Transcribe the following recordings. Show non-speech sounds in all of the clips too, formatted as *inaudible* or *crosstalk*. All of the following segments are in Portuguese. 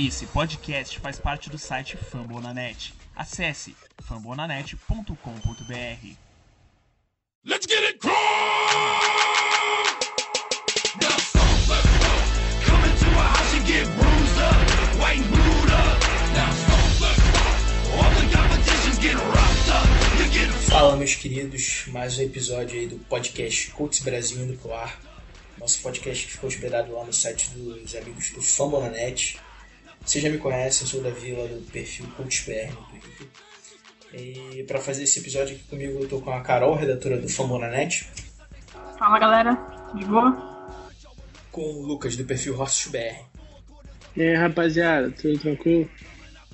Esse podcast faz parte do site Fambonanet. Acesse fambonanet.com.br. Let's get it crunk! Now let's go. Come into a house and get bruised up, white and up. Now let's go. All the competitions get roughed up. You get Fala, meus queridos, mais um episódio aí do podcast Coach Brasil indo pro ar. Nosso podcast que ficou hospedado lá no site dos amigos do Fambonanet. Você já me conhece, eu sou o Davi lá do perfil CoachBR no Twitter. E para fazer esse episódio aqui comigo eu tô com a Carol, redatora do Fambonanet. Fala galera, de boa? Com o Lucas do perfil HorseBR. E aí rapaziada, tudo tranquilo?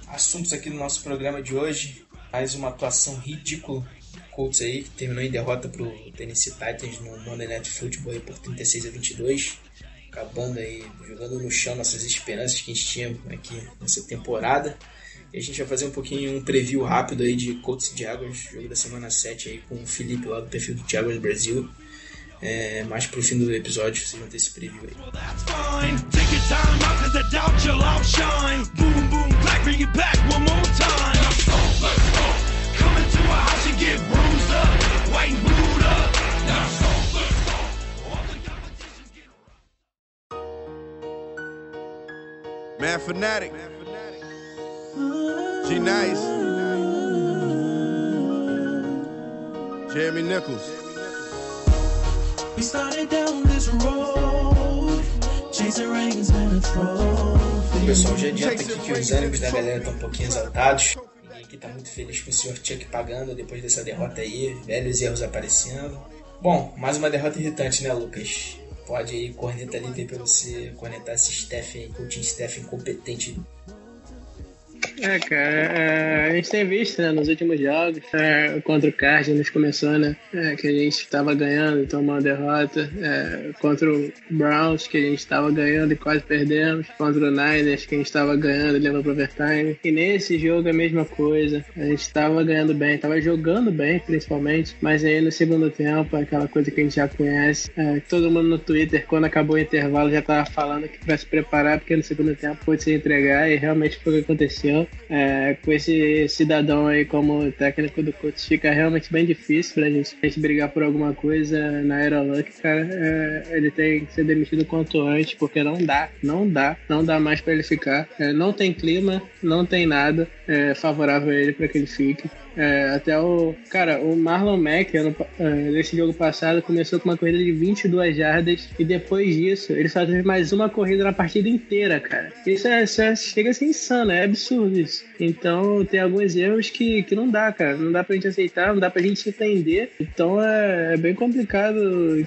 Assuntos aqui no nosso programa de hoje. Mais uma atuação ridícula. Colts aí, que terminou em derrota pro Tennessee Titans no Monday Night Football por 36 a 22 acabando aí, jogando no chão nossas esperanças que a gente tinha aqui nessa temporada. E a gente vai fazer um pouquinho um preview rápido aí de Colts e Jaguars, jogo da semana 7 aí com o Felipe lá do perfil do Jaguars Brasil. É, mais pro fim do episódio vocês vão ter esse preview aí. Coming Fanatic. G Nice. Jeremy Nichols. We started down this road, chasing rings and a trophy. Pessoal, já adianta aqui que os ânimos da galera estão um pouquinho exaltados. Ninguém aqui tá muito feliz com o Sr. Chuck pagando depois dessa derrota aí, velhos erros aparecendo. Bom, mais uma derrota irritante, né, Lucas? Pode aí corneta livre para você conectar esse Stephen, coaching Stephen incompetente é, cara, é, a gente tem visto né, nos últimos jogos é, contra o Cardinals começou, né? É, que a gente estava ganhando e tomou uma derrota. É, contra o Browns, que a gente estava ganhando e quase perdemos. Contra o Niners, que a gente estava ganhando e levou para overtime. E nesse jogo é a mesma coisa. A gente estava ganhando bem, estava jogando bem, principalmente. Mas aí no segundo tempo, aquela coisa que a gente já conhece. É, todo mundo no Twitter, quando acabou o intervalo, já estava falando que vai se preparar, porque no segundo tempo pode se entregar. E realmente foi o que aconteceu. É, com esse cidadão aí como técnico do Colts, fica realmente bem difícil pra gente, gente brigar por alguma coisa na Aeroluck, cara. É, ele tem que ser demitido quanto antes, porque não dá, não dá, não dá mais para ele ficar. É, não tem clima, não tem nada é, favorável a ele para que ele fique. É, até o. Cara, o Marlon Mack, ano, é, nesse jogo passado, começou com uma corrida de 22 jardas e depois disso ele só teve mais uma corrida na partida inteira, cara. Isso, é, isso é, chega a ser insano, é absurdo isso. Então tem alguns erros que, que não dá, cara. Não dá pra gente aceitar, não dá pra gente entender. Então é, é bem complicado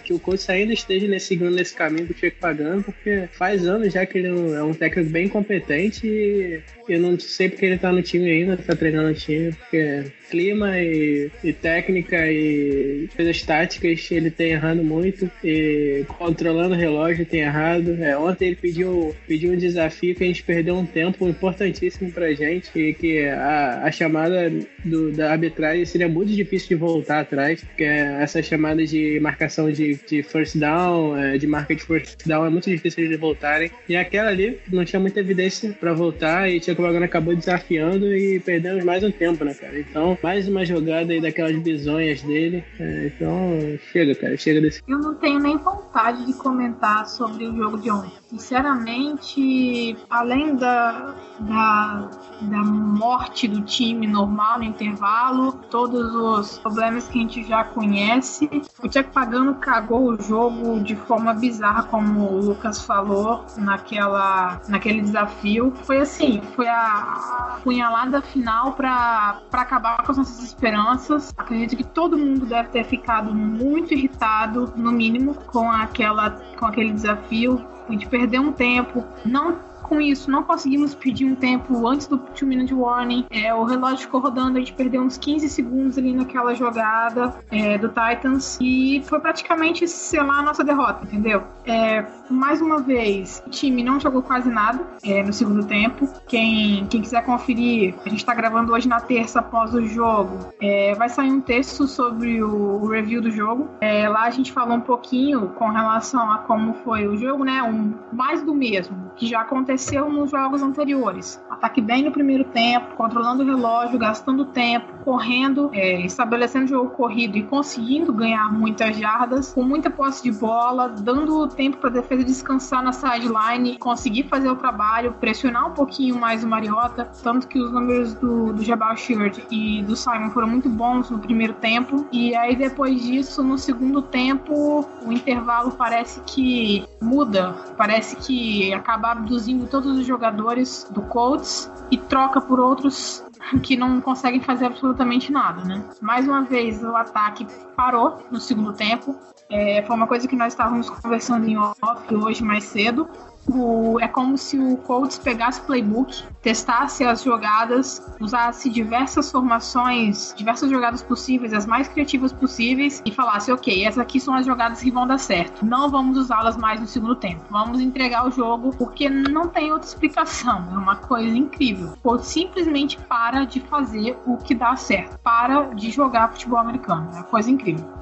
que o coach ainda esteja nesse, seguindo nesse caminho que o Checo pagando, porque faz anos já que ele é um técnico bem competente e eu não sei porque ele tá no time ainda, tá treinando o time, porque clima e, e, técnica e coisas táticas ele tem errando muito e controlando o relógio tem errado. É, ontem ele pediu, pediu um desafio que a gente perdeu um tempo importantíssimo pra gente e que a, a chamada do, da arbitragem seria muito difícil de voltar atrás, porque essa chamada de marcação de, de first down, é, de marca de first down é muito difícil de voltarem. E aquela ali não tinha muita evidência para voltar e tinha que o acabou desafiando e perdemos mais um tempo, né, cara? Então mais uma jogada aí daquelas bizonhas dele. É, então, chega, cara, chega desse. Eu não tenho nem vontade de comentar sobre o jogo de ontem. Sinceramente, além da, da, da morte do time normal no intervalo, todos os problemas que a gente já conhece, o Tcheco Pagano cagou o jogo de forma bizarra, como o Lucas falou naquela, naquele desafio. Foi assim, foi a punhalada final para acabar com as nossas esperanças. Acredito que todo mundo deve ter ficado muito irritado, no mínimo, com aquela com aquele desafio. A gente perdeu um tempo, não com isso, não conseguimos pedir um tempo antes do 2 minute warning. É, o relógio ficou rodando, a gente perdeu uns 15 segundos ali naquela jogada é, do Titans e foi praticamente selar a nossa derrota, entendeu? É, mais uma vez, o time não jogou quase nada é, no segundo tempo. Quem, quem quiser conferir, a gente está gravando hoje na terça após o jogo. É, vai sair um texto sobre o, o review do jogo. É, lá a gente falou um pouquinho com relação a como foi o jogo, né? Um, mais do mesmo que já aconteceu apareceu nos jogos anteriores. Ataque bem no primeiro tempo, controlando o relógio, gastando tempo, correndo, é, estabelecendo jogo corrido e conseguindo ganhar muitas jardas, com muita posse de bola, dando tempo para a defesa descansar na sideline, conseguir fazer o trabalho, pressionar um pouquinho mais o Mariota, tanto que os números do, do Jabal Sheard e do Simon foram muito bons no primeiro tempo, e aí depois disso, no segundo tempo, o intervalo parece que muda, parece que acaba abduzindo todos os jogadores do Colts e troca por outros que não conseguem fazer absolutamente nada, né? Mais uma vez, o ataque parou no segundo tempo. É, foi uma coisa que nós estávamos conversando em off hoje mais cedo o, é como se o Colts pegasse playbook, testasse as jogadas, usasse diversas formações, diversas jogadas possíveis, as mais criativas possíveis, e falasse: ok, essas aqui são as jogadas que vão dar certo. Não vamos usá-las mais no segundo tempo. Vamos entregar o jogo, porque não tem outra explicação. É uma coisa incrível. O Colts simplesmente para de fazer o que dá certo. Para de jogar futebol americano. É uma coisa incrível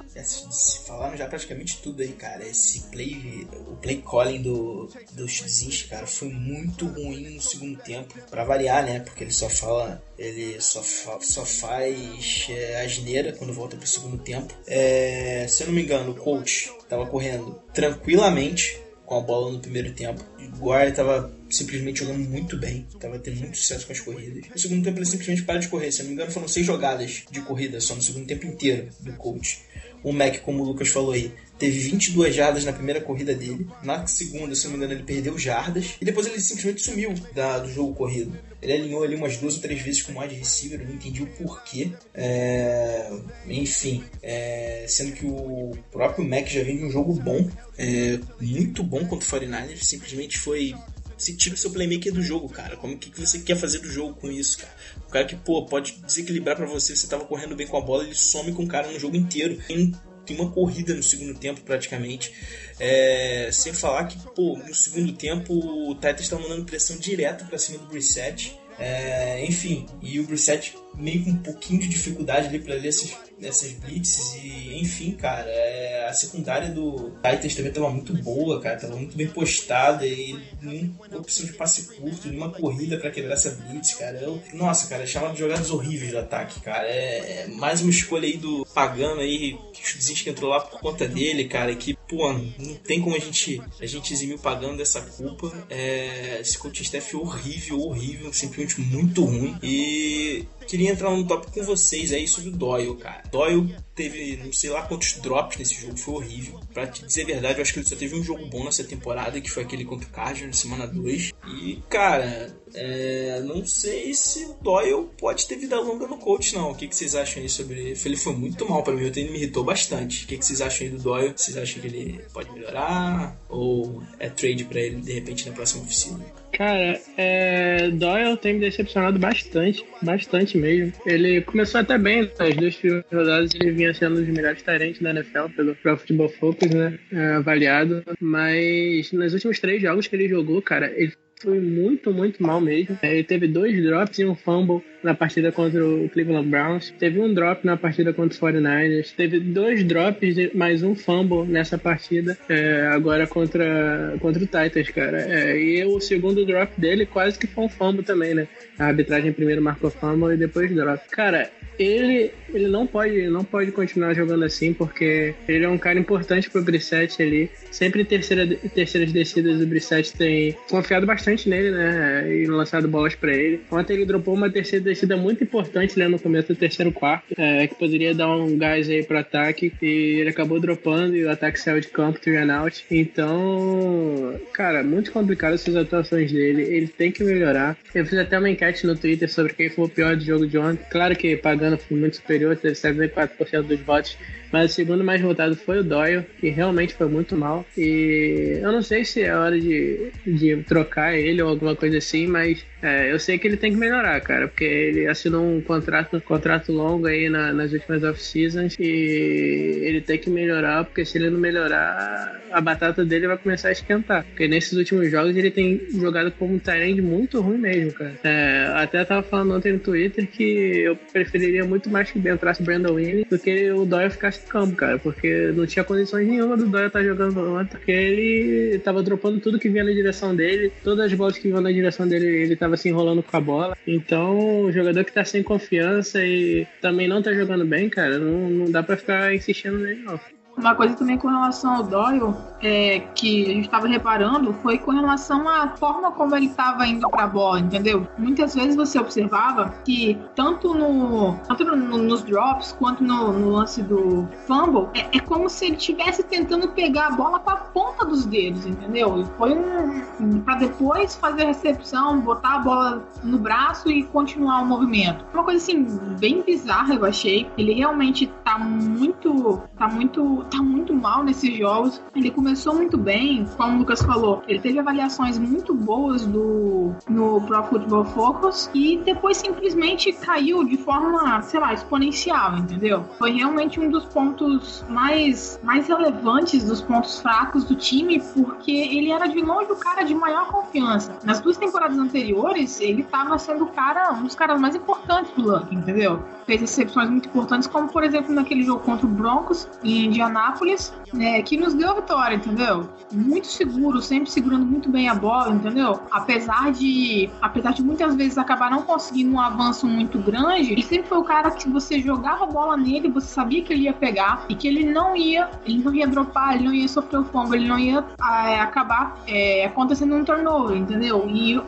falaram já praticamente tudo aí, cara. Esse play, o play calling do, do Zinch, cara, foi muito ruim no segundo tempo. Pra variar, né? Porque ele só fala, ele só, fa, só faz é, asneira quando volta pro segundo tempo. É, se eu não me engano, o coach tava correndo tranquilamente com a bola no primeiro tempo. O Guard tava simplesmente jogando muito bem, tava tendo muito sucesso com as corridas. No segundo tempo ele simplesmente para de correr. Se eu não me engano, foram seis jogadas de corrida só no segundo tempo inteiro do coach. O Mac, como o Lucas falou aí, teve 22 jardas na primeira corrida dele. Na segunda, se não me engano, ele perdeu jardas. E depois ele simplesmente sumiu da, do jogo corrido. Ele alinhou ali umas duas ou três vezes com o wide receiver, eu não entendi o porquê. É... Enfim, é... sendo que o próprio Mac já vem de um jogo bom, é... muito bom contra o 49ers, simplesmente foi você tira o seu playmaker do jogo, cara. Como que, que você quer fazer do jogo com isso, cara? O cara que, pô, pode desequilibrar para você, você tava correndo bem com a bola, ele some com o cara no jogo inteiro. Tem, tem uma corrida no segundo tempo, praticamente. É, sem falar que, pô, no segundo tempo o Titans tá mandando pressão direto para cima do Brissett. É, enfim, e o Brissett meio com um pouquinho de dificuldade ali para ler essas, essas blitzes e enfim, cara, é, a secundária do Titans também tava muito boa, cara, tava muito bem postada e nenhuma opção de passe curto, nenhuma corrida para quebrar essa blitz, cara. Eu, nossa, cara, é chamado de jogadas horríveis do ataque, cara. É, é, mais uma escolha aí do Pagano aí, que o que entrou lá por conta dele, cara, que, pô, não tem como a gente a gente eximir o Pagano dessa culpa. É, esse coaching staff horrível, horrível, simplesmente muito ruim. E queria entrar num tópico com vocês aí sobre o Doyle, cara. Doyle teve não sei lá quantos drops nesse jogo, foi horrível. Pra te dizer a verdade, eu acho que ele só teve um jogo bom nessa temporada, que foi aquele contra o Cardinals na semana 2. E, cara, é, não sei se o Doyle pode ter vida longa no coach, não. O que, que vocês acham aí sobre ele? Ele foi muito mal para mim, ele me irritou bastante. O que, que vocês acham aí do Doyle? Vocês acham que ele pode melhorar? Ou é trade para ele de repente na próxima oficina? Cara, é, Doyle tem me decepcionado bastante, bastante mesmo. Ele começou até bem, nas duas primeiras rodadas ele vinha sendo um dos melhores tarentes da NFL pelo Pro Football Focus, né? É, avaliado. Mas nos últimos três jogos que ele jogou, cara, ele foi muito, muito mal mesmo. É, ele teve dois drops e um fumble na partida contra o Cleveland Browns. Teve um drop na partida contra os 49ers. Teve dois drops mais um fumble nessa partida é, agora contra, contra o Titans, cara. É, e o segundo drop dele quase que foi um fumble também, né? A arbitragem primeiro marcou fumble e depois drop. Cara, ele, ele não pode não pode continuar jogando assim porque ele é um cara importante pro Brissette ali. Sempre em terceira, terceiras descidas o Brissette tem confiado bastante nele, né? E lançado bolas para ele. Ontem ele dropou uma terceira descida muito importante né, no começo do terceiro quarto, é, que poderia dar um gás aí pro ataque. E ele acabou dropando e o ataque saiu de campo, three out. Então, cara, muito complicado essas atuações dele. Ele tem que melhorar. Eu fiz até uma enquete no Twitter sobre quem foi o pior do jogo de ontem. Claro que pagando foi muito superior, teve 74% dos votos mas o segundo mais votado foi o Doyle, que realmente foi muito mal. E eu não sei se é hora de, de trocar ele ou alguma coisa assim, mas é, eu sei que ele tem que melhorar, cara, porque ele assinou um contrato, um contrato longo aí na, nas últimas off-seasons e ele tem que melhorar, porque se ele não melhorar, a batata dele vai começar a esquentar. Porque nesses últimos jogos ele tem jogado como um Tyrande muito ruim mesmo, cara. É, até tava falando ontem no Twitter que eu preferiria muito mais que entrasse Brandon Winnie do que o Doyle ficar resto do campo, cara, porque não tinha condições nenhuma do Dória estar tá jogando ontem, porque ele tava dropando tudo que vinha na direção dele, todas as bolas que vinham na direção dele, ele tava se enrolando com a bola. Então, o jogador que tá sem confiança e também não tá jogando bem, cara, não, não dá pra ficar insistindo nele, não. Uma coisa também com relação ao Doyle, é, que a gente estava reparando, foi com relação à forma como ele estava indo para a bola, entendeu? Muitas vezes você observava que tanto, no, tanto no, nos drops quanto no, no lance do fumble, é, é, como se ele estivesse tentando pegar a bola com a ponta dos dedos, entendeu? Foi um. para depois fazer a recepção, botar a bola no braço e continuar o movimento. Uma coisa assim, bem bizarra, eu achei. Ele realmente tá muito. tá muito tá muito mal nesses jogos. Ele começou muito bem, como o Lucas falou, ele teve avaliações muito boas do, no Pro Football Focus e depois simplesmente caiu de forma, sei lá, exponencial, entendeu? Foi realmente um dos pontos mais, mais relevantes dos pontos fracos do time, porque ele era de longe o cara de maior confiança. Nas duas temporadas anteriores, ele estava sendo o cara, um dos caras mais importantes do Luck, entendeu? Fez recepções muito importantes, como por exemplo naquele jogo contra o Broncos em Indiana Indianápolis, né, que nos deu a vitória, entendeu? Muito seguro, sempre segurando muito bem a bola, entendeu? Apesar de, apesar de muitas vezes acabar não conseguindo um avanço muito grande, ele sempre foi o cara que você jogava a bola nele, você sabia que ele ia pegar e que ele não ia, ele não ia dropar, ele não ia sofrer o fumble, ele não ia é, acabar é, acontecendo um turnover, entendeu? E,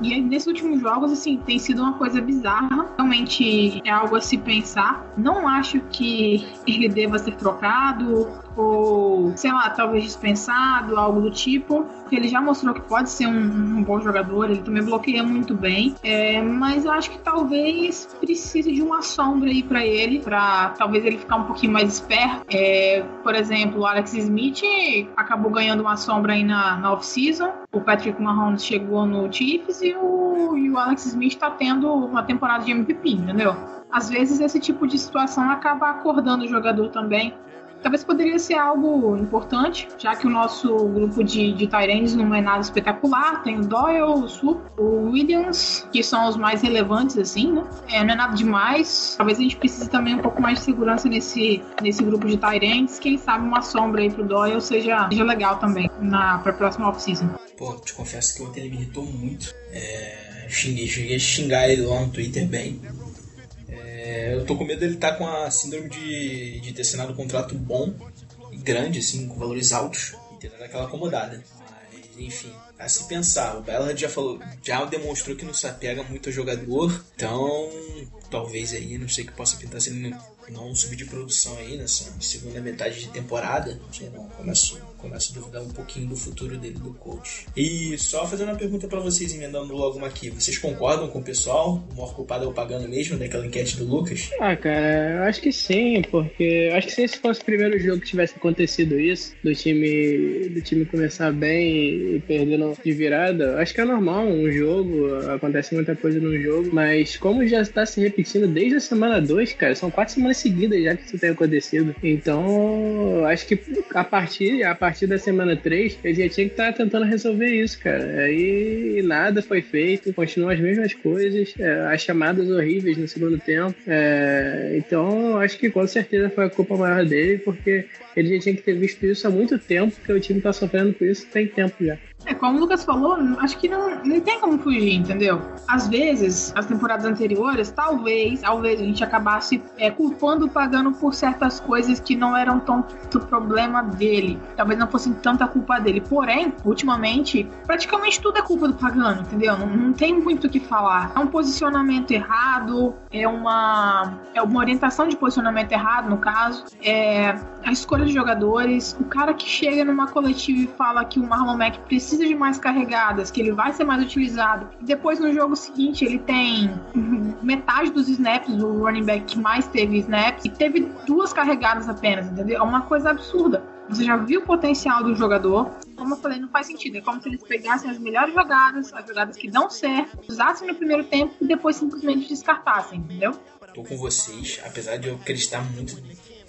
e nesses últimos jogos, assim, tem sido uma coisa bizarra, realmente é algo a se pensar. Não acho que ele deva ser trocado, ou, sei lá, talvez dispensado, algo do tipo, ele já mostrou que pode ser um, um bom jogador, ele também bloqueia muito bem, é, mas eu acho que talvez precise de uma sombra aí para ele, para talvez ele ficar um pouquinho mais esperto. É, por exemplo, o Alex Smith acabou ganhando uma sombra aí na, na off-season, o Patrick Mahomes chegou no Chiefs e o, e o Alex Smith está tendo uma temporada de MVP, entendeu? Às vezes esse tipo de situação acaba acordando o jogador também talvez poderia ser algo importante, já que o nosso grupo de, de Tyrands não é nada espetacular. Tem o Doyle, o Sup, o Williams, que são os mais relevantes, assim, né? É, não é nada demais. Talvez a gente precise também um pouco mais de segurança nesse, nesse grupo de Tyrands. Quem sabe uma sombra aí pro Doyle seja, seja legal também na, pra próxima off-season. Pô, te confesso que ontem ele me irritou muito. É, xinguei, cheguei a xingar ele lá no Twitter bem. É, eu tô com medo dele estar tá com a síndrome de, de ter assinado um contrato bom e grande, assim, com valores altos, e ter dado aquela acomodada. Mas, enfim, a se pensar. O Ballard já falou, já demonstrou que não se apega muito ao jogador, então talvez aí, não sei o que possa pintar se ele não subir de produção aí nessa segunda metade de temporada. Sei não, começo começo a duvidar um pouquinho do futuro dele, do coach. E só fazendo uma pergunta para vocês, emendando logo uma aqui. Vocês concordam com o pessoal? O maior culpado é o pagando mesmo, daquela enquete do Lucas? Ah, cara, eu acho que sim, porque acho que se esse fosse o primeiro jogo que tivesse acontecido isso, do time, do time começar bem e perdendo de virada, acho que é normal, um jogo, acontece muita coisa no jogo, mas como já está se repetindo desde a semana 2, cara, são quatro semanas seguidas já que isso tem acontecido. Então, acho que a partir, a partir da semana 3, ele já tinha que estar tá tentando resolver isso, cara. Aí nada foi feito, continuam as mesmas coisas, é, as chamadas horríveis no segundo tempo. É, então, acho que com certeza foi a culpa maior dele, porque ele já tinha que ter visto isso há muito tempo, porque o time está sofrendo com isso tem tempo já. É, como o Lucas falou, acho que não, não tem como fugir, entendeu? Às vezes, as temporadas anteriores, talvez, talvez a gente acabasse é, culpando o Pagano por certas coisas que não eram tanto problema dele. Talvez não fosse tanta culpa dele. Porém, ultimamente, praticamente tudo é culpa do Pagano, entendeu? Não, não tem muito o que falar. É um posicionamento errado, é uma, é uma orientação de posicionamento errado, no caso. É a escolha de jogadores. O cara que chega numa coletiva e fala que o Marlon Mack precisa precisa de mais carregadas, que ele vai ser mais utilizado. Depois no jogo seguinte ele tem metade dos snaps do running back que mais teve snaps e teve duas carregadas apenas, entendeu? É uma coisa absurda. Você já viu o potencial do jogador. Como eu falei, não faz sentido. É como se eles pegassem as melhores jogadas, as jogadas que dão certo, usassem no primeiro tempo e depois simplesmente descartassem, entendeu? Tô com vocês, apesar de eu acreditar muito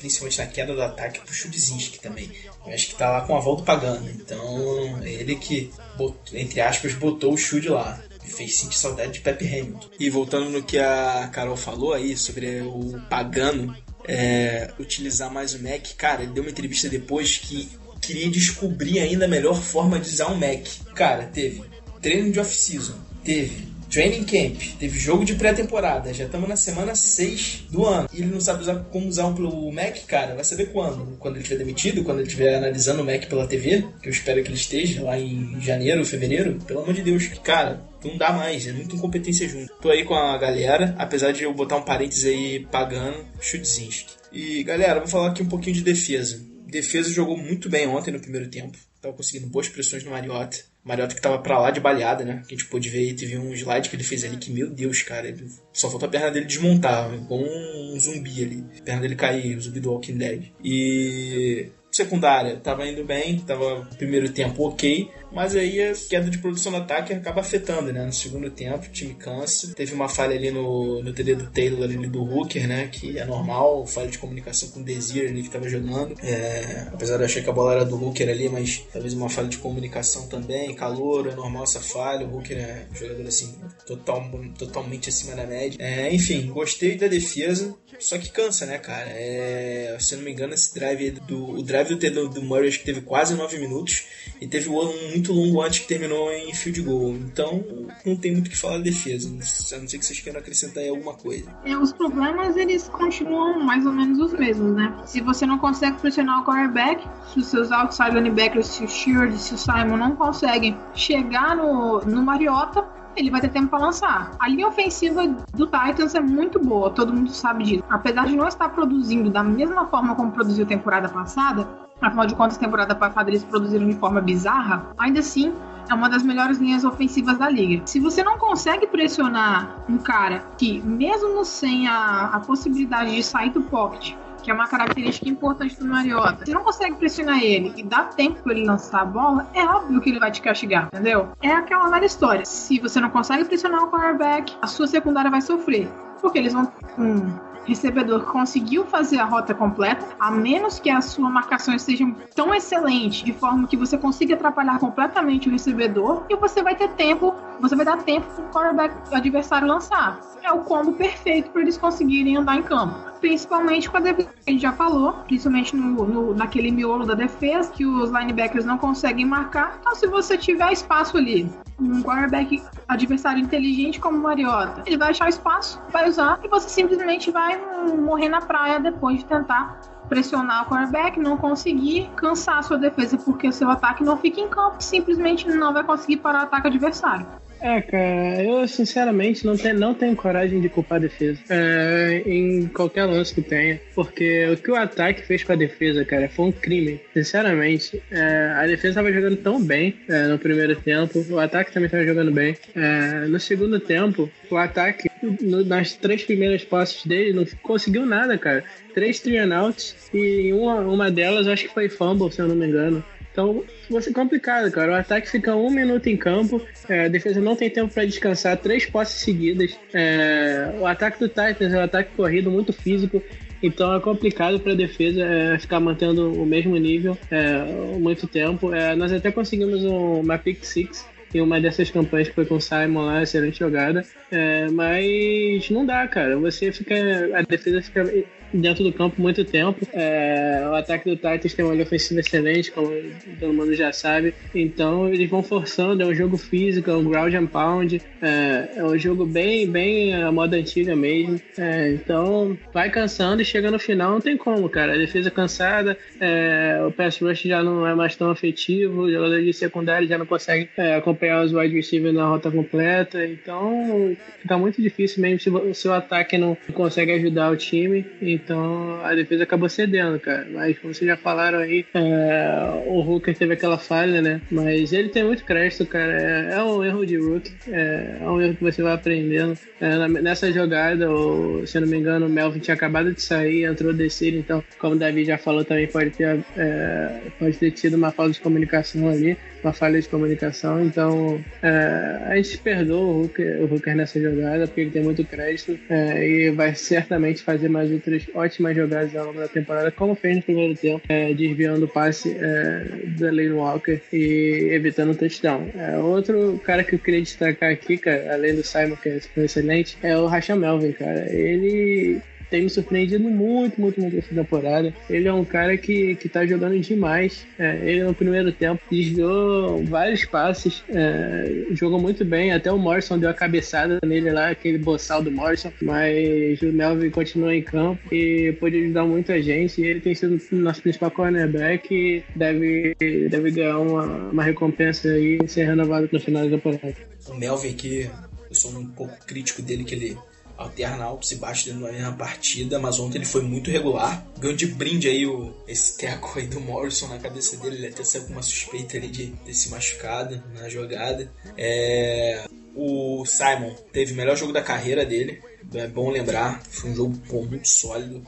principalmente na queda do ataque pro Chudzinski também. Eu acho que tá lá com a volta pagando. Então, ele que, botou, entre aspas, botou o Chud lá. Fez sentir saudade de Pepe Hamilton. E voltando no que a Carol falou aí sobre o pagano é, utilizar mais o Mac. Cara, ele deu uma entrevista depois que queria descobrir ainda a melhor forma de usar um Mac. Cara, teve treino de off-season, teve training camp, teve jogo de pré-temporada, já estamos na semana 6 do ano. E ele não sabe usar, como usar um pelo Mac, cara, vai saber quando? Quando ele estiver demitido, quando ele estiver analisando o Mac pela TV, que eu espero que ele esteja lá em janeiro, fevereiro. Pelo amor de Deus, cara, não dá mais, é muita incompetência junto. Tô aí com a galera, apesar de eu botar um parênteses aí pagando, Chudzinski. E galera, vou falar aqui um pouquinho de defesa. Defesa jogou muito bem ontem no primeiro tempo. Tava conseguindo boas pressões no Mariota. Mariota que tava pra lá de baleada, né? Que a gente pôde ver, teve um slide que ele fez ali que, meu Deus, cara, ele... só faltou a perna dele desmontar, como um zumbi ali. A perna dele cair, o zumbi do Walking Dead. E secundária tava indo bem, tava primeiro tempo ok, mas aí a queda de produção do ataque acaba afetando, né? No segundo tempo, o time cansa. Teve uma falha ali no, no TD do Taylor, ali do Hooker, né? Que é normal, falha de comunicação com o Desir ali que tava jogando. É, apesar de eu achar que a bola era do Hooker ali, mas talvez uma falha de comunicação também, calor, é normal essa falha. O Hooker é um jogador assim, total, totalmente acima da média. É, enfim, gostei da defesa, só que cansa, né, cara? É, se eu não me engano, esse drive do, o drive do Taylor do Murray acho que teve quase 9 minutos e teve um muito longo antes que terminou em field goal. Então, não tem muito o que falar de defesa. A não ser que vocês queiram acrescentar aí alguma coisa. É, os problemas, eles continuam mais ou menos os mesmos, né? Se você não consegue pressionar o quarterback, se os seus outside linebackers, se o Sheard, se o Simon não conseguem chegar no, no Mariota, ele vai ter tempo para lançar. A linha ofensiva do Titans é muito boa, todo mundo sabe disso. Apesar de não estar produzindo da mesma forma como produziu temporada passada, afinal de contas, temporada passada eles produziram de forma bizarra, ainda assim é uma das melhores linhas ofensivas da liga. Se você não consegue pressionar um cara que, mesmo sem a, a possibilidade de sair do pocket, que é uma característica importante do Mariota. Se não consegue pressionar ele e dá tempo para ele lançar a bola, é óbvio que ele vai te castigar, entendeu? É aquela velha história. Se você não consegue pressionar o quarterback, a sua secundária vai sofrer. Porque eles vão. Um recebedor conseguiu fazer a rota completa, a menos que a sua marcação esteja tão excelente, de forma que você consiga atrapalhar completamente o recebedor, e você vai ter tempo, você vai dar tempo para o quarterback adversário lançar. É o combo perfeito para eles conseguirem andar em campo principalmente com a defesa que a gente já falou, principalmente no, no, naquele miolo da defesa, que os linebackers não conseguem marcar. Então, se você tiver espaço ali, um quarterback adversário inteligente como o Mariota, ele vai achar espaço, vai usar e você simplesmente vai morrer na praia depois de tentar pressionar o quarterback, não conseguir cansar a sua defesa porque o seu ataque não fica em campo, simplesmente não vai conseguir parar o ataque adversário. É, cara, eu sinceramente não tenho, não tenho coragem de culpar a defesa é, em qualquer lance que tenha, porque o que o ataque fez com a defesa, cara, foi um crime. Sinceramente, é, a defesa estava jogando tão bem é, no primeiro tempo, o ataque também estava jogando bem. É, no segundo tempo, o ataque, no, nas três primeiras passes dele, não conseguiu nada, cara. Três three outs e uma, uma delas acho que foi fumble, se eu não me engano. Então, vai ser complicado, cara. O ataque fica um minuto em campo, é, a defesa não tem tempo para descansar, três posses seguidas. É, o ataque do Titans é um ataque corrido, muito físico. Então é complicado para a defesa é, ficar mantendo o mesmo nível é, muito tempo. É, nós até conseguimos um, uma pick six em uma dessas campanhas que foi com o Simon lá, excelente jogada. É, mas não dá, cara. Você fica. A defesa fica dentro do campo muito tempo. É, o ataque do Titans tem uma linha ofensiva excelente, como todo mundo já sabe. Então eles vão forçando, é um jogo físico, é um ground and pound, é, é um jogo bem, bem a moda antiga mesmo. É, então vai cansando e chega no final, não tem como, cara. A defesa cansada, é, o pass rush já não é mais tão efetivo, o jogador de secundário já não consegue é, acompanhar os wide receivers na rota completa. Então fica muito difícil mesmo se, o ataque não consegue ajudar o time. A defesa acabou cedendo, cara. Mas como vocês já falaram aí, é, o Hooker teve aquela falha, né? Mas ele tem muito crédito, cara. É, é um erro de Rook. É, é, um erro que você vai aprendendo. É, nessa jogada, o, se eu não me engano, o Melvin tinha acabado de sair, entrou descer, então, como o Davi já falou, também pode ter, é, pode ter tido uma falta de comunicação ali, uma falha de comunicação. Então é, a gente perdoa o Hooker, o Hooker nessa jogada, porque ele tem muito crédito e vai certamente fazer mais outras ótimas jogadas ao longo da temporada, como fez no primeiro tempo, é, desviando o passe é, da Lane Walker e evitando o touchdown. É, outro cara que eu queria destacar aqui, cara, além do Simon, que foi excelente, é o Rachel Melvin, cara. Ele tem me surpreendido muito, muito, muito essa temporada. Ele é um cara que, que tá jogando demais. É, ele no primeiro tempo desviou vários passes, é, jogou muito bem. Até o Morrison deu a cabeçada nele lá, aquele boçal do Morrison. Mas o Melvin continua em campo e pode ajudar muito a gente. E ele tem sido nosso principal cornerback e deve, deve ganhar uma, uma recompensa aí e ser renovado no final da temporada. O Melvin aqui, eu sou um pouco crítico dele, que ele alterna altos e baixos dentro da mesma partida, mas ontem ele foi muito regular. Ganhou de brinde aí o, esse teco aí do Morrison na cabeça dele, ele até saiu com uma suspeita ali de ter se machucado na jogada. É, o Simon teve o melhor jogo da carreira dele, é bom lembrar, foi um jogo pô, muito sólido.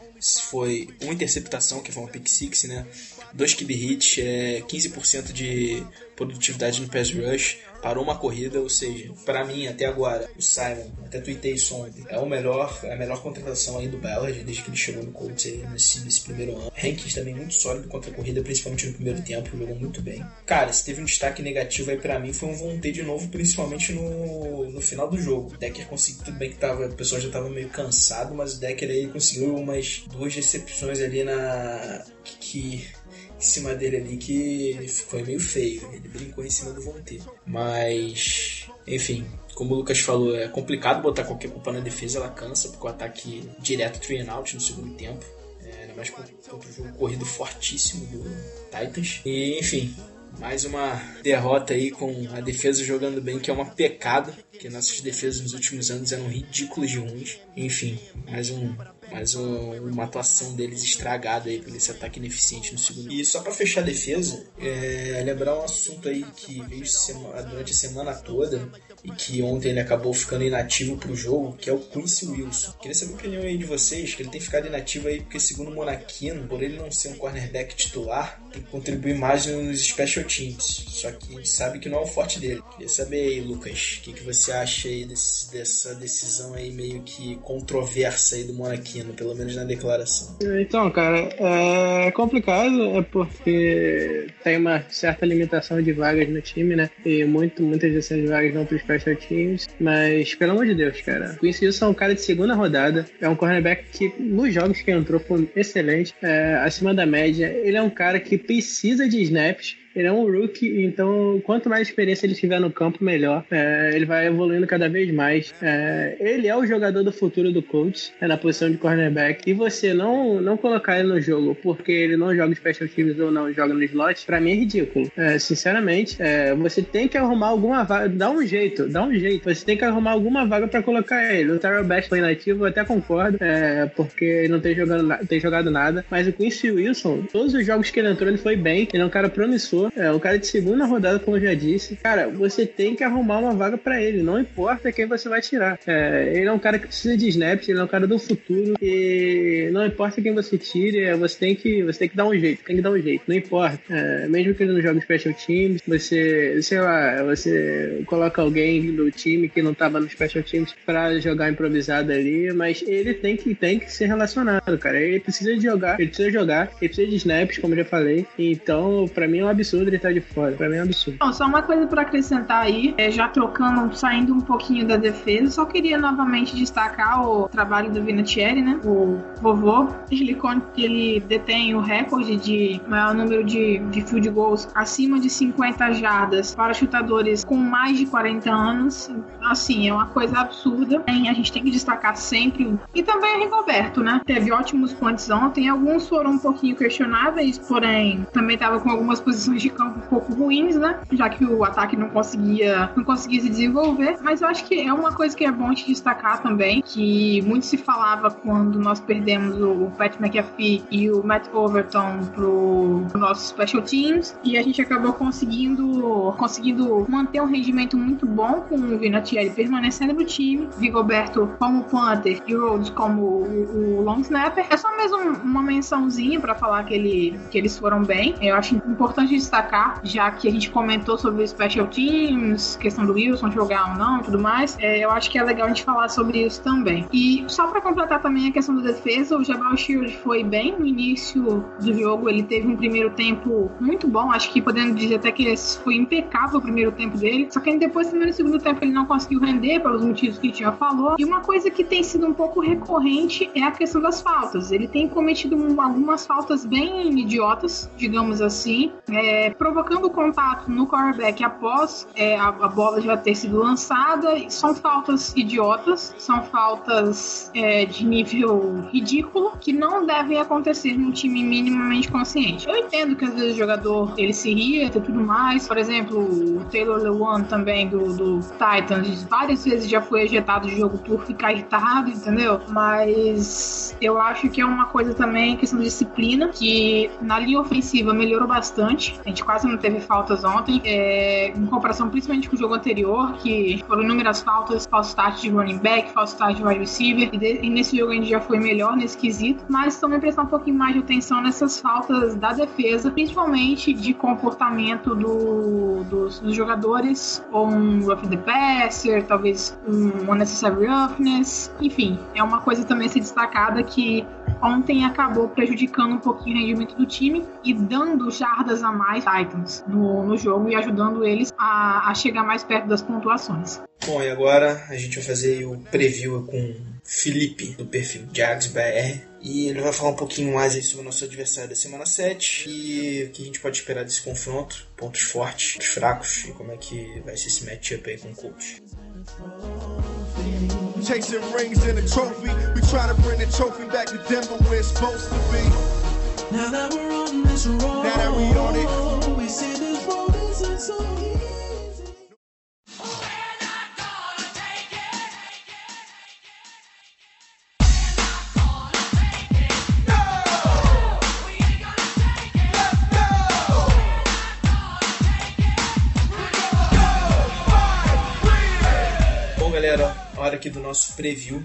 Foi uma interceptação, que foi uma pick six, né? Dois QB hits, é, 15% de produtividade no pass rush, parou uma corrida, ou seja, para mim até agora, o Simon, até tuitei isso ontem, é o melhor, é a melhor contratação aí do Ballard desde que ele chegou no Colts nesse, nesse primeiro ano. Hankins também muito sólido contra a corrida, principalmente no primeiro tempo, jogou muito bem. Cara, se teve um destaque negativo aí para mim foi um Vontae de novo, principalmente no, no final do jogo. O Decker conseguiu, tudo bem que tava, o pessoal já tava meio cansado, mas o Decker aí conseguiu umas duas recepções ali na que em cima dele ali que foi meio feio. Ele brincou em cima do Vontae. Mas, enfim, como o Lucas falou, é complicado botar qualquer culpa na defesa, ela cansa, porque o ataque direto three and out no segundo tempo. É, mais contra o jogo corrido fortíssimo do Titans. E, enfim, mais uma derrota aí com a defesa jogando bem, que é um pecado, porque nossas defesas nos últimos anos eram ridículas de ruins. Enfim, mais um mais um, uma atuação deles estragada aí por esse ataque ineficiente no segundo. E só para fechar a defesa, é, lembrar um assunto aí que veio durante a semana toda e que ontem ele acabou ficando inativo pro jogo, que é o Quincy Wilson. Queria saber a opinião aí de vocês, que ele tem ficado inativo aí porque segundo o Monachino, por ele não ser um cornerback titular, contribuir mais nos special teams. Só que a gente sabe que não é o forte dele. Queria saber aí, Lucas, o que, que você acha aí desse, dessa decisão aí meio que controversa aí do Monachino, pelo menos na declaração? Então, cara, é complicado, é porque tem uma certa limitação de vagas no time, né? E muito, muitas dessas vagas vão para special teams, mas pelo amor de Deus, cara. O Quincy é um cara de segunda rodada, é um cornerback que nos jogos que entrou foi excelente, é, acima da média. Ele é um cara que precisa de snaps ele é um rookie, então quanto mais experiência ele tiver no campo, melhor. É, ele vai evoluindo cada vez mais. É, ele é o jogador do futuro do Colts, é na posição de cornerback. E você não, não colocar ele no jogo porque ele não joga special teams ou não joga no slot, pra mim é ridículo. É, sinceramente, é, você tem que arrumar alguma vaga, dá um jeito, dá um jeito. Você tem que arrumar alguma vaga para colocar ele. O Tyrell Best foi inativo, eu até concordo, é, porque ele não tem jogado, tem jogado nada. Mas o Quincy Wilson, todos os jogos que ele entrou, ele foi bem. Ele é um cara promissor é um cara de segunda rodada, como eu já disse. Cara, você tem que arrumar uma vaga para ele, não importa quem você vai tirar. É, ele é um cara que precisa de snaps, ele é um cara do futuro e não importa quem você tire, é, você tem que, você tem que dar um jeito, tem que dar um jeito, não importa. É, mesmo que ele não jogue special teams, você, sei lá, você coloca alguém do time que não tava no special teams para jogar improvisado ali, mas ele tem que, tem que ser relacionado, cara. Ele precisa de jogar, ele precisa jogar, ele precisa de snaps, como eu já falei. Então, para mim é um absurdo absurdo ele tá de fora. Pra mim é um absurdo. Bom, só uma coisa para acrescentar aí, é, já trocando, saindo um pouquinho da defesa, só queria novamente destacar o trabalho do Vinatieri, né? O vovô. Ele, ele detém o recorde de maior número de, de field goals acima de 50 jardas para chutadores com mais de 40 anos. Assim, é uma coisa absurda. A gente tem que destacar sempre. E também o Rigoberto, né? Teve ótimos pontos ontem. Alguns foram um pouquinho questionáveis, porém também estava com algumas posições de de campo um pouco ruins, né? Já que o ataque não conseguia, não conseguia se desenvolver. Mas eu acho que é uma coisa que é bom te destacar também, que muito se falava quando nós perdemos o Pat McAfee e o Matt Overton pro, nosso Special Teams. E a gente acabou conseguindo, conseguindo manter um rendimento muito bom com o Vinatieri permanecendo no time. Vigoberto como punter e Rhodes como o, o long snapper. É só mesmo uma mençãozinha para falar que, ele, que eles foram bem. Eu acho importante destacar, já que a gente comentou sobre o Special Teams, questão do Wilson jogar ou não e tudo mais, é, eu acho que é legal a gente falar sobre isso também. E só para completar também a questão da defesa, o Jabal Shield foi bem no início do jogo, ele teve um primeiro tempo muito bom, acho que podendo dizer até que foi impecável o primeiro tempo dele, só que depois também no segundo tempo ele não conseguiu render pelos motivos que já falou. E uma coisa que tem sido um pouco recorrente é a questão das faltas. Ele tem cometido algumas faltas bem idiotas, digamos assim, é, provocando contato no quarterback após é, a, a, bola já ter sido lançada. São faltas idiotas, são faltas é, de nível ridículo que não devem acontecer num time minimamente consciente. Eu entendo que às vezes o jogador ele se irrita e tudo mais. Por exemplo, o Taylor Lewan também do, do Titans várias vezes já foi ejetado de jogo por ficar irritado, entendeu? Mas eu acho que é uma coisa também questão de disciplina que na linha ofensiva melhorou bastante. A gente quase não teve faltas ontem, é, em comparação principalmente com o jogo anterior, que foram inúmeras faltas, false start de running back, false start de wide receiver, e, de, e, nesse jogo a gente já foi melhor nesse quesito, mas também prestar um pouquinho mais de atenção nessas faltas da defesa, principalmente de comportamento do, dos, dos, jogadores, ou um rough the passer, talvez um unnecessary roughness, enfim, é uma coisa também a ser destacada que ontem acabou prejudicando um pouquinho o rendimento do time e dando jardas a mais Titans no, no jogo e ajudando eles a, a chegar mais perto das pontuações. Bom, e agora a gente vai fazer o preview com Felipe, do perfil JagsBR. E ele vai falar um pouquinho mais sobre o nosso adversário da semana 7 e o que a gente pode esperar desse confronto, pontos fortes, pontos fracos e como é que vai ser esse matchup aí com o coach. Chasing rings and a trophy. We try to bring the trophy back to Denver where it's supposed to be. Now that we're on this road, now that we on it, we see this road isn't so easy. galera, hora aqui do nosso preview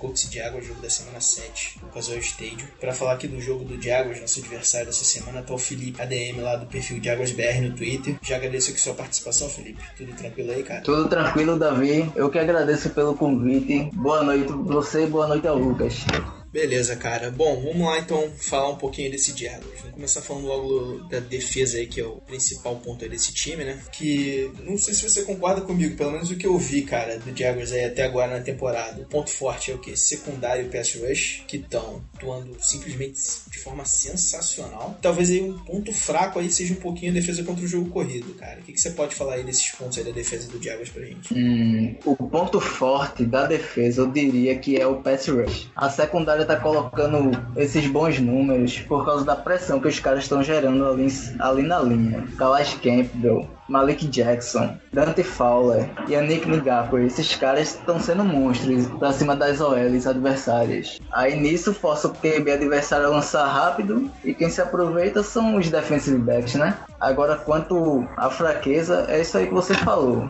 Colts e Jaguars, jogo da semana 7, no Casual Stadium. Para falar aqui do jogo do Jaguars, nosso adversário dessa semana, tá o Felipe ADM lá do perfil Jaguars BR no Twitter. Já agradeço aqui sua participação, Felipe. Tudo tranquilo aí, cara? Tudo tranquilo, Davi. Eu que agradeço pelo convite. Boa noite você e boa noite ao Lucas. Beleza, cara. Bom, vamos lá então falar um pouquinho desse Jaguars. Vamos começar falando logo da defesa aí, que é o principal ponto desse time, né? Que não sei se você concorda comigo, pelo menos o que eu vi, cara, do Jaguars aí até agora na temporada. O ponto forte é o que? Secundário e pass rush, que estão atuando simplesmente de forma sensacional. Talvez aí um ponto fraco aí seja um pouquinho a defesa contra o jogo corrido, cara. O que, que você pode falar aí desses pontos aí da defesa do Jaguars pra gente? Hum, o ponto forte da defesa, eu diria que é o pass rush. A secundária tá colocando esses bons números por causa da pressão que os caras estão gerando ali, ali na linha. Calais Campbell, Malik Jackson, Dante Fowler e Nick Ngakwe. Esses caras estão sendo monstros pra cima das OLs adversárias. Aí nisso força o QB adversário a lançar rápido e quem se aproveita são os defensive backs, né? Agora quanto à fraqueza, é isso aí que você falou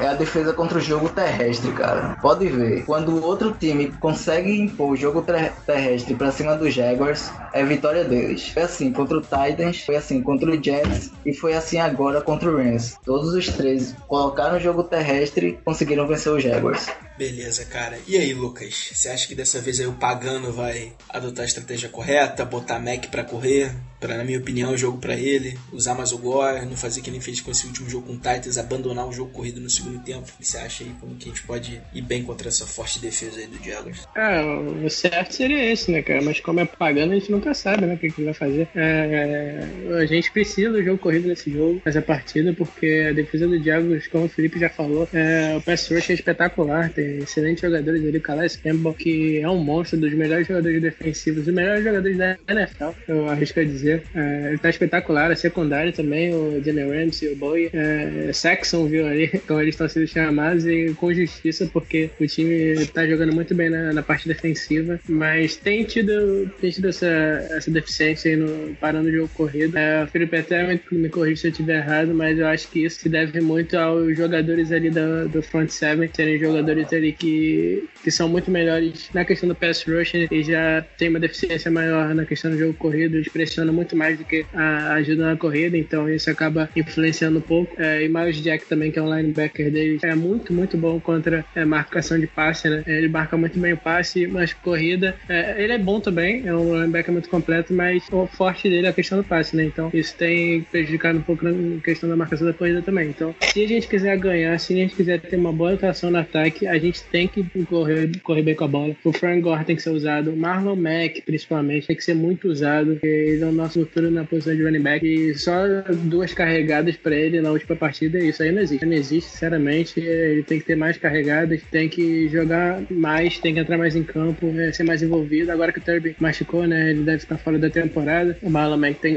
é a defesa contra o jogo terrestre, cara. Pode ver. Quando o outro time consegue impor o jogo terrestre para cima dos Jaguars, é vitória deles. Foi assim contra o Titans, foi assim contra o Jets e foi assim agora contra o Rams. Todos os três colocaram o jogo terrestre e conseguiram vencer os Jaguars. Beleza, cara. E aí, Lucas? Você acha que dessa vez aí o Pagano vai adotar a estratégia correta, botar Mac para correr? Para, na minha opinião, o jogo para ele, usar mais o Gore, não fazer que nem fez com esse último jogo com o Titans, abandonar o jogo corrido no segundo tempo. O que você acha aí como que a gente pode ir bem contra essa forte defesa aí do Jaguars? É, o certo seria esse, né, cara? Mas como é Pagano, a gente nunca sabe, né, o que, ele vai fazer. É, a gente precisa do jogo corrido nesse jogo, nessa partida, porque a defesa do Jaguars, como o Felipe já falou, é, o pass rush é espetacular, tem excelentes jogadores ali, Calais Campbell, que é um monstro dos melhores jogadores defensivos, os melhores jogadores da NFL, eu arrisco a dizer. É, ele tá espetacular, a secundária também, o Jalen Ramsey, o Bowie, é, Saxon, viu ali, *laughs* como eles estão sendo chamados, e com justiça, porque o time tá jogando muito bem na, na parte defensiva, mas tem tido, tem tido essa, essa deficiência aí no, parando o jogo corrido. É, o Felipe até me corrige se eu estiver errado, mas eu acho que isso se deve muito aos jogadores ali do, do front seven serem jogadores ali que, que são muito melhores na questão do pass rush e já tem uma deficiência maior na questão do jogo corrido, eles pressionam muito mais do que a ajuda na corrida, então isso acaba influenciando um pouco. É, e Miles Jack também, que é um linebacker dele, é muito, muito bom contra é, marcação de passe, né? Ele marca muito bem o passe, mas corrida, é, ele é bom também, é um linebacker muito completo, mas o forte dele é a questão do passe, né? Então isso tem prejudicado um pouco na questão da marcação da corrida também. Então, se a gente quiser ganhar, se a gente quiser ter uma boa atuação no ataque, a gente tem que correr, correr bem com a bola. O Frank Gore tem que ser usado, o Marlon Mack, principalmente, tem que ser muito usado, porque ele é o nosso futuro na posição de running back. E só duas carregadas para ele na última partida, isso aí não existe. Não existe, sinceramente. Ele tem que ter mais carregadas, tem que jogar mais, tem que entrar mais em campo, né, ser mais envolvido. Agora que o Turby machucou, né? Ele deve estar fora da temporada. O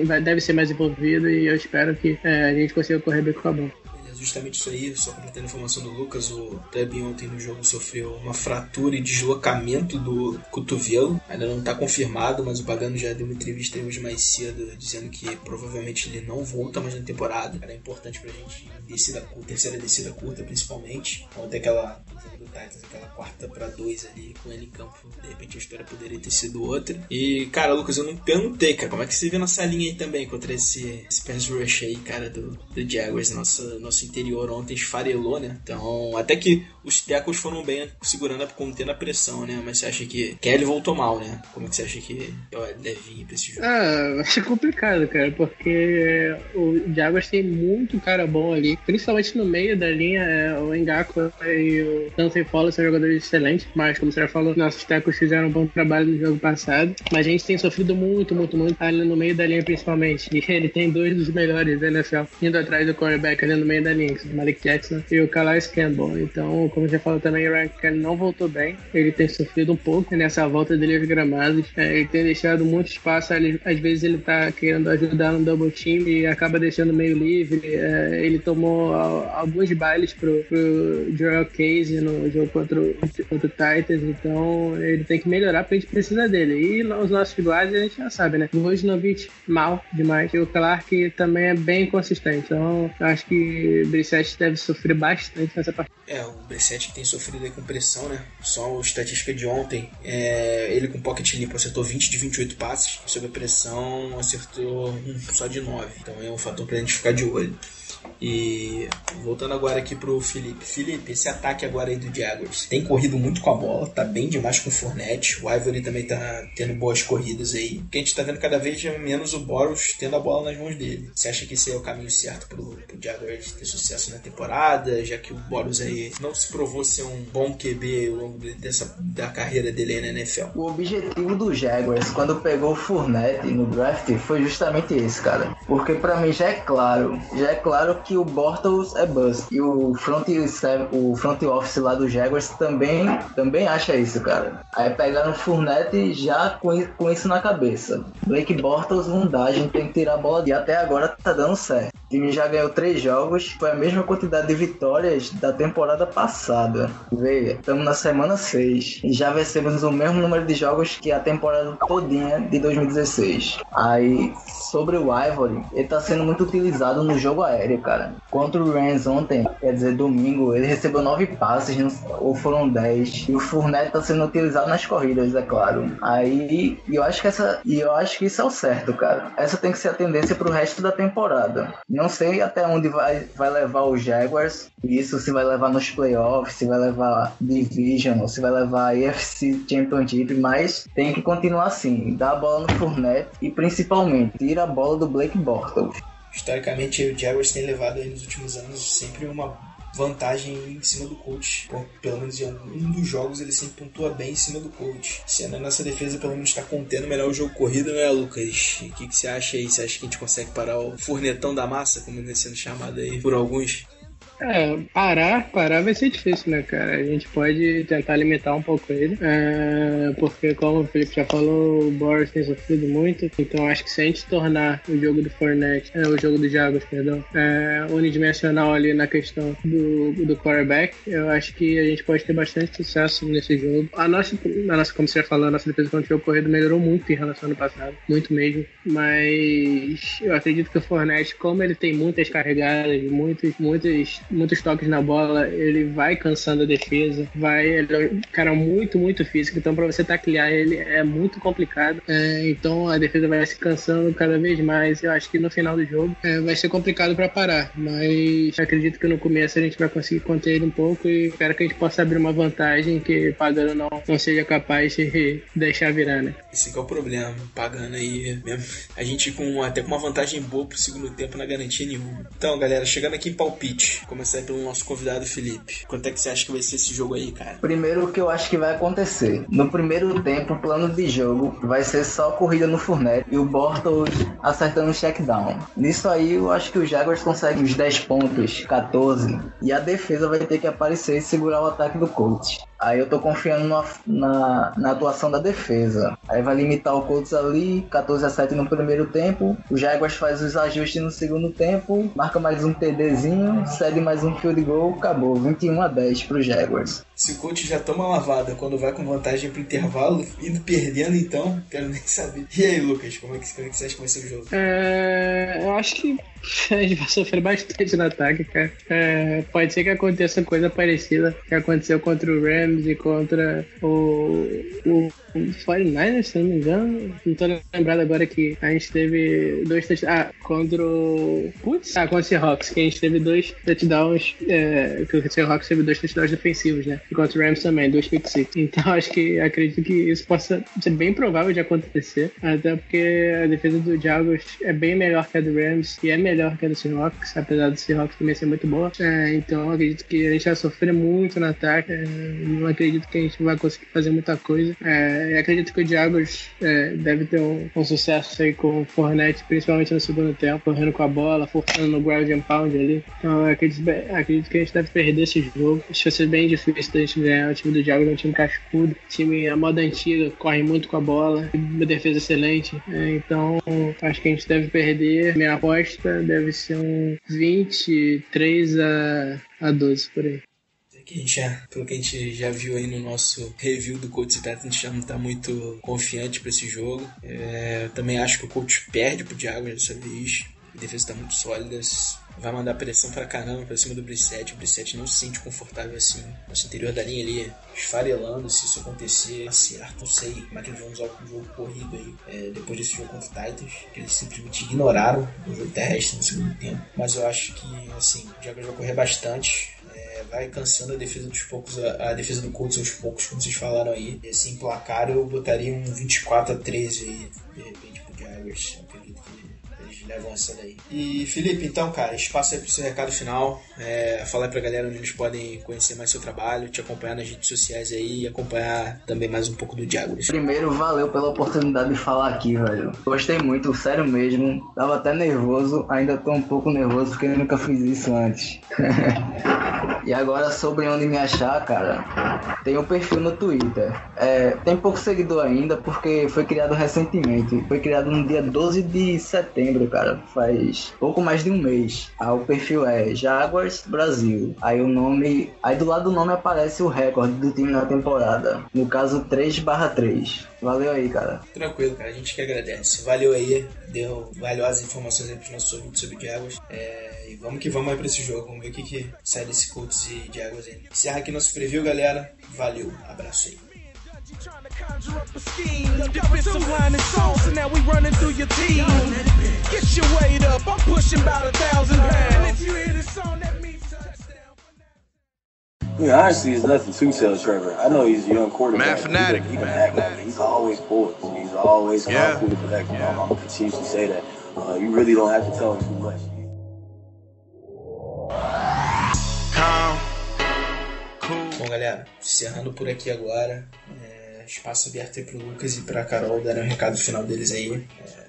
vai, deve ser mais envolvido e eu espero que é, a gente consiga correr bem com a bola justamente isso aí, só completando a informação do Lucas, o Deb ontem no jogo sofreu uma fratura e deslocamento do cotovelo. Ainda não está confirmado, mas o Pagano já deu uma entrevista hoje mais cedo dizendo que provavelmente ele não volta mais na temporada. Era importante pra gente descida curta, terceira descida curta principalmente. Ontem aquela do Titans, aquela quarta para dois ali com ele em campo, de repente a história poderia ter sido outra. E, cara, Lucas, eu não perguntei, cara, como é que você vê nossa linha aí também contra esse, esse pass rush aí, cara, do, do Jaguars, nossa, nosso interior ontem esfarelou, né? Então, até que os tecos foram bem segurando, contendo a pressão, né? Mas você acha que Kelly voltou mal, né? Como é que você acha que deve vir pra esse jogo? Ah, acho complicado, cara, porque o Jaguars tem muito cara bom ali, principalmente no meio da linha, é, o Engaku e o Dante Fowler são jogadores excelentes, mas como você já falou, nossos tecos fizeram um bom trabalho no jogo passado, mas a gente tem sofrido muito, muito, muito ali no meio da linha principalmente, e *laughs* ele tem dois dos melhores da NFL indo atrás do quarterback ali no meio da linha, o Malik Jackson e o Calais Campbell, então como você falou também, o Ryan Kelly não voltou bem. Ele tem sofrido um pouco nessa volta dele aos gramados. É, ele tem deixado muito espaço. Ele, às vezes ele tá querendo ajudar no double team e acaba deixando meio livre. É, ele tomou alguns bailes pro, pro Joel Casey no jogo contra o, contra o Titans. Então ele tem que melhorar porque a gente precisa dele. E os nossos guardas a gente já sabe, né? O Vojnovic mal demais. E o Clark também é bem consistente. Então acho que Brissette deve sofrer bastante nessa partida. É, o Brissette que tem sofrido aí com pressão, né? Só a estatística de ontem, é, ele com pocket limpo acertou 20 de 28 passes, sob a pressão acertou só de 9. Então é um fator pra gente ficar de olho. E voltando agora aqui pro Felipe. Felipe, esse ataque agora aí do Jaguars tem corrido muito com a bola, tá bem demais com o Fournette. O Ivory também tá tendo boas corridas aí. O que a gente tá vendo cada vez menos o Boros tendo a bola nas mãos dele. Você acha que esse é o caminho certo pro, pro Jaguars ter sucesso na temporada, já que o Boros aí não se provou ser um bom QB ao longo dessa, da carreira dele aí na NFL? O objetivo do Jaguars quando pegou o Fournette no draft foi justamente esse, cara. Porque para mim já é claro, já é claro que o Bortles é bust. E o front, o front office lá do Jaguars também, também acha isso, cara. Aí pegaram o Fournette já com, com isso na cabeça. Blake Bortles não dá, a gente tem que tirar a bola e até agora tá dando certo. O time já ganhou três jogos, foi a mesma quantidade de vitórias da temporada passada. Veja, estamos na semana 6 e já vencemos o mesmo número de jogos que a temporada todinha de 2016. Aí, sobre o Ivory, ele tá sendo muito utilizado no jogo aéreo, cara. Contra o Rams ontem, quer dizer, domingo, ele recebeu nove passes, ou foram dez. E o Fournette tá sendo utilizado nas corridas, é claro. Aí, eu acho que essa, e eu acho que isso é o certo, cara. Essa tem que ser a tendência pro resto da temporada. Não sei até onde vai, vai levar o Jaguars. Isso se vai levar nos playoffs, se vai levar Division, se vai levar AFC Championship, mas tem que continuar assim. Dar a bola no Fournette e principalmente tira a bola do Blake Bortles. Historicamente, o Jaguars tem levado aí nos últimos anos sempre uma vantagem em cima do coach. Bom, pelo menos em algum dos jogos ele sempre pontua bem em cima do coach. Se a nossa defesa pelo menos está contendo melhor o jogo corrido, né, Lucas? O que, que você acha aí? Você acha que a gente consegue parar o fornetão da massa, como ele sendo chamado aí por alguns? É, parar, parar vai ser difícil, né, cara? A gente pode tentar limitar um pouco ele, é, porque como o Felipe já falou, o Boris tem sofrido muito, então acho que se a gente tornar o jogo do Fortnite, é, o jogo do Jagos, perdão, é, unidimensional ali na questão do, do quarterback, eu acho que a gente pode ter bastante sucesso nesse jogo. A nossa, a nossa como você já falou, a nossa defesa contra o jogo corrido melhorou muito em relação ao ano passado, muito mesmo, mas eu acredito que o Fortnite, como ele tem muitas carregadas, muitos, muitos muitos toques na bola, ele vai cansando a defesa, vai. Ele é um cara muito, muito físico, então para você taclear ele é muito complicado. É, então a defesa vai se cansando cada vez mais. Eu acho que no final do jogo é, vai ser complicado para parar, mas acredito que no começo a gente vai conseguir conter ele um pouco e espero que a gente possa abrir uma vantagem que Pagano não, não seja capaz de deixar virar, né? Esse é o problema, Pagano aí mesmo. A gente com até com uma vantagem boa pro segundo tempo na garantia nenhuma. Então, galera, chegando aqui em palpite, começar pelo nosso convidado Felipe. Quanto é que você acha que vai ser esse jogo aí, cara? Primeiro, o que eu acho que vai acontecer. No primeiro tempo, o plano de jogo vai ser só corrida no Fournette e o Bortles acertando o checkdown. Nisso aí, eu acho que os Jaguars conseguem uns 10 pontos, 14, e a defesa vai ter que aparecer e segurar o ataque do Colts. Aí eu tô confiando na, na, na, atuação da defesa. Aí vai limitar o Colts ali, 14 a 7 no primeiro tempo. O Jaguars faz os ajustes no segundo tempo, marca mais um TDzinho, cede mais um field goal, acabou. 21 a 10 pro Jaguars. Se o coach já toma lavada quando vai com vantagem pro intervalo, indo perdendo então, quero nem *laughs* saber. E aí, Lucas, como é que, como é que você acha que vai ser o jogo? É, eu acho que *laughs* a gente vai sofrer bastante no ataque, cara. É, pode ser que aconteça coisa parecida que aconteceu contra o Rams e contra o, o, o 49ers, se não me engano. Não tô lembrado agora que a gente teve dois touchdowns. Ah, contra o. Putz, ah, contra o Seahawks, que a gente teve dois touchdowns. É, que o Seahawks teve dois touchdowns defensivos, né? E contra o Rams também, dois pick six. Então *laughs* acho que acredito que isso possa ser bem provável de acontecer. Até porque a defesa do Jaguars é bem melhor que a do Rams e é melhor que a do Seahawks, apesar do Seahawks também ser muito boa. É, então acredito que a gente vai sofrer muito no ataque. É, não acredito que a gente vai conseguir fazer muita coisa. É, acredito que o Jaguars é, deve ter um, um, sucesso aí com o Fournette, principalmente no segundo tempo, correndo com a bola, forçando no ground and pound ali. Então acredito, acredito que a gente deve perder esse jogo. Acho que vai ser bem difícil gente ganhar. O time do Jaguars é um time cascudo, time a moda antiga, corre muito com a bola, uma defesa excelente. É, então acho que a gente deve perder. Minha aposta deve ser um 23 a, a 12 por aí que a gente já, pelo que a gente já viu aí no nosso review do Colts e Titans, a gente já não tá muito confiante para esse jogo. É, também acho que o Colts perde pro Jaguars dessa vez. A defesa tá muito sólida. Vai mandar pressão pra caramba pra cima do Brissette. O Brissette não se sente confortável assim. Nosso interior da linha ali esfarelando. Se isso acontecer, acerto. Não sei como é que eles vão usar o jogo corrido aí é, depois desse jogo contra o Titans. Que eles simplesmente ignoraram o jogo terrestre no segundo tempo. Mas eu acho que, assim, o Jaguars vai correr bastante vai cansando a defesa dos poucos, a, a, defesa do Colts aos poucos, como vocês falaram aí. Esse placar eu botaria um 24 a 13 aí, de repente, pro Jaguars. Acredito que eles levam essa daí. E Felipe, então, cara, espaço aí pro seu recado final. É, fala aí pra galera onde eles podem conhecer mais seu trabalho, te acompanhar nas redes sociais aí e acompanhar também mais um pouco do Jaguars. Primeiro, valeu pela oportunidade de falar aqui, velho. Gostei muito, sério mesmo. Tava até nervoso, ainda tô um pouco nervoso porque eu nunca fiz isso antes. *laughs* E agora sobre onde me achar, cara, tem um perfil no Twitter. É, tem pouco seguidor ainda porque foi criado recentemente. Foi criado no dia 12 de setembro, cara. Faz pouco mais de um mês. Aí o perfil é Jaguars Brasil. Aí o nome. Aí do lado do nome aparece o recorde do time na temporada. No caso 3/3. Valeu aí, cara. Tranquilo, cara. A gente que agradece. Valeu aí. Deu valiosas informações aí pros nossos ouvintes sobre Jaguars. É e vamos que vamos aí pra esse jogo. Vamos ver o que, que sai desse Colts e Jaguars aí. Encerra aqui nosso preview, galera. Valeu, abraço aí. Trying to conjure up a scheme. You've some blinding souls, and now we running through your team. Get your weight up, I'm pushing about a thousand pounds. if you hear this song, that means I mean, honestly, it's nothing to tell Trevor. I know he's a young quarterback. Math fanatic. He, Math fanatic. He's always poised. He's always yeah. cool to protect. Yeah. I'm, I'm continuously say that. Uh, you really don't have to tell him too much. Bom, galera, encerrando por aqui agora. É, espaço aberto aí pro Lucas e pra Carol darem um recado final deles aí. É,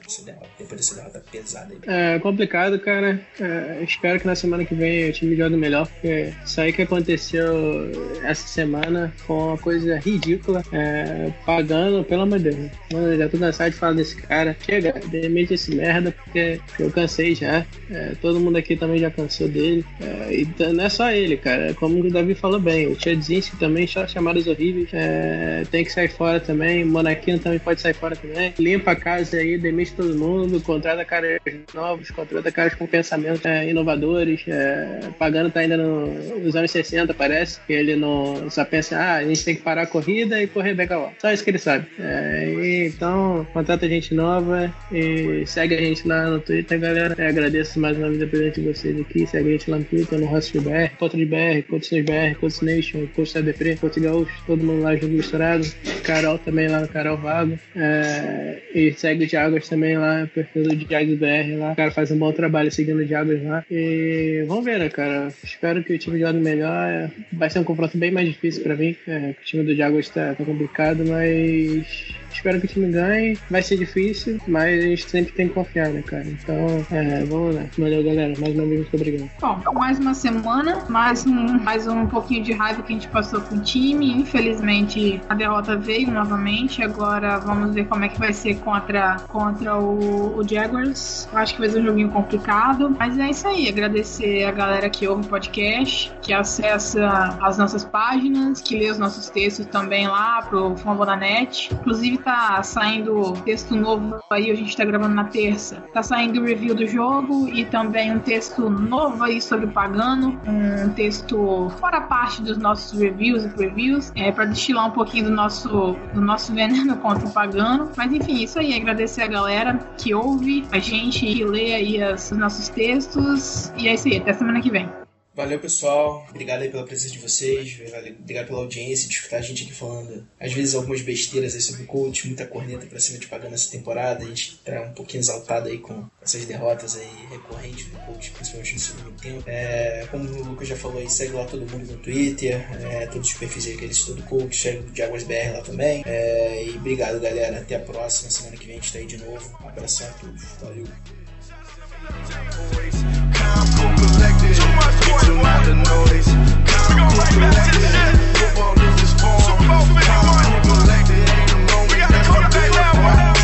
depois dessa derrota pesada aí. É complicado, cara. É, espero que na semana que vem o time jogue melhor, porque isso aí que aconteceu essa semana foi uma coisa ridícula. É, pagando, pelo amor de Deus. Mano, já tô cansado de falar desse cara. Chega, demite esse merda, porque eu cansei já. É, todo mundo aqui também já cansou dele. É, e não é só ele, cara. Como o Davi falou bem, o Tchadzinski também, só chamadas horríveis. É, tem que sair fora também. Monaquino também pode sair fora também. Limpa a casa aí, demite todo mundo, contrata caras novos, contrata caras com pensamentos é, inovadores. É, Pagano tá ainda no, nos anos 60, parece. Ele não só pensa, ah, a gente tem que parar a corrida e correr back Só isso que ele sabe. É, e, então, contrata gente nova e segue a gente lá no Twitter, galera. Agradeço mais uma vez a presença de vocês aqui. Segue a gente lá no Twitter, no Rossi BR, Contra de BR, Coach BR, Coach Nation, Coach CDP, Coach Gaúcho, todo mundo lá junto misturado. Carol também lá no Carol Vago. É, e segue o Diagos também lá, perfil do Diagos BR lá. O cara faz um bom trabalho seguindo o Diagos lá. E vamos ver, né, cara? Espero que o time jogue melhor. Vai ser um confronto bem mais difícil pra mim. É, o time do Diagos tá, tá complicado, mas Espero que o time ganhe. Vai ser difícil, mas a gente sempre tem que confiar, né, cara? Então, é, vamos lá. Valeu, galera. Mais uma vez, muito obrigado. Bom, mais uma semana, mais um, mais um pouquinho de raiva que a gente passou com o time. Infelizmente, a derrota veio novamente. Agora vamos ver como é que vai ser contra, contra o, o Jaguars. Acho que vai ser um joguinho complicado. Mas é isso aí. Agradecer a galera que ouve o podcast, que acessa as nossas páginas, que lê os nossos textos também lá pro Fambonanet. Inclusive, tá saindo texto novo aí, a gente tá gravando na terça. Tá saindo o review do jogo e também um texto novo aí sobre o Pagano, um texto fora parte dos nossos reviews e previews, é para destilar um pouquinho do nosso do nosso veneno *laughs* contra o Pagano. Mas enfim, isso aí, agradecer a galera que ouve a gente e lê aí os nossos textos. E é isso aí, até semana que vem. Valeu, pessoal. Obrigado aí pela presença de vocês. Obrigado pela audiência, de escutar a gente aqui falando, às vezes, algumas besteiras aí sobre o coach, muita corneta pra cima de pagando essa temporada. A gente tá um pouquinho exaltado aí com essas derrotas aí recorrentes do coach, principalmente no segundo tempo. É, como o Lucas já falou aí, segue lá todo mundo no Twitter, é, todos os perfis aí que ele citou do coach, segue o Jaguars BR lá também. É, e obrigado, galera. Até a próxima. Semana que vem a gente tá aí de novo. Um abração a todos. Valeu. Get you the noise. Come on, back to shit. Football is this form. Super Bowl 51. We got a quarterback now.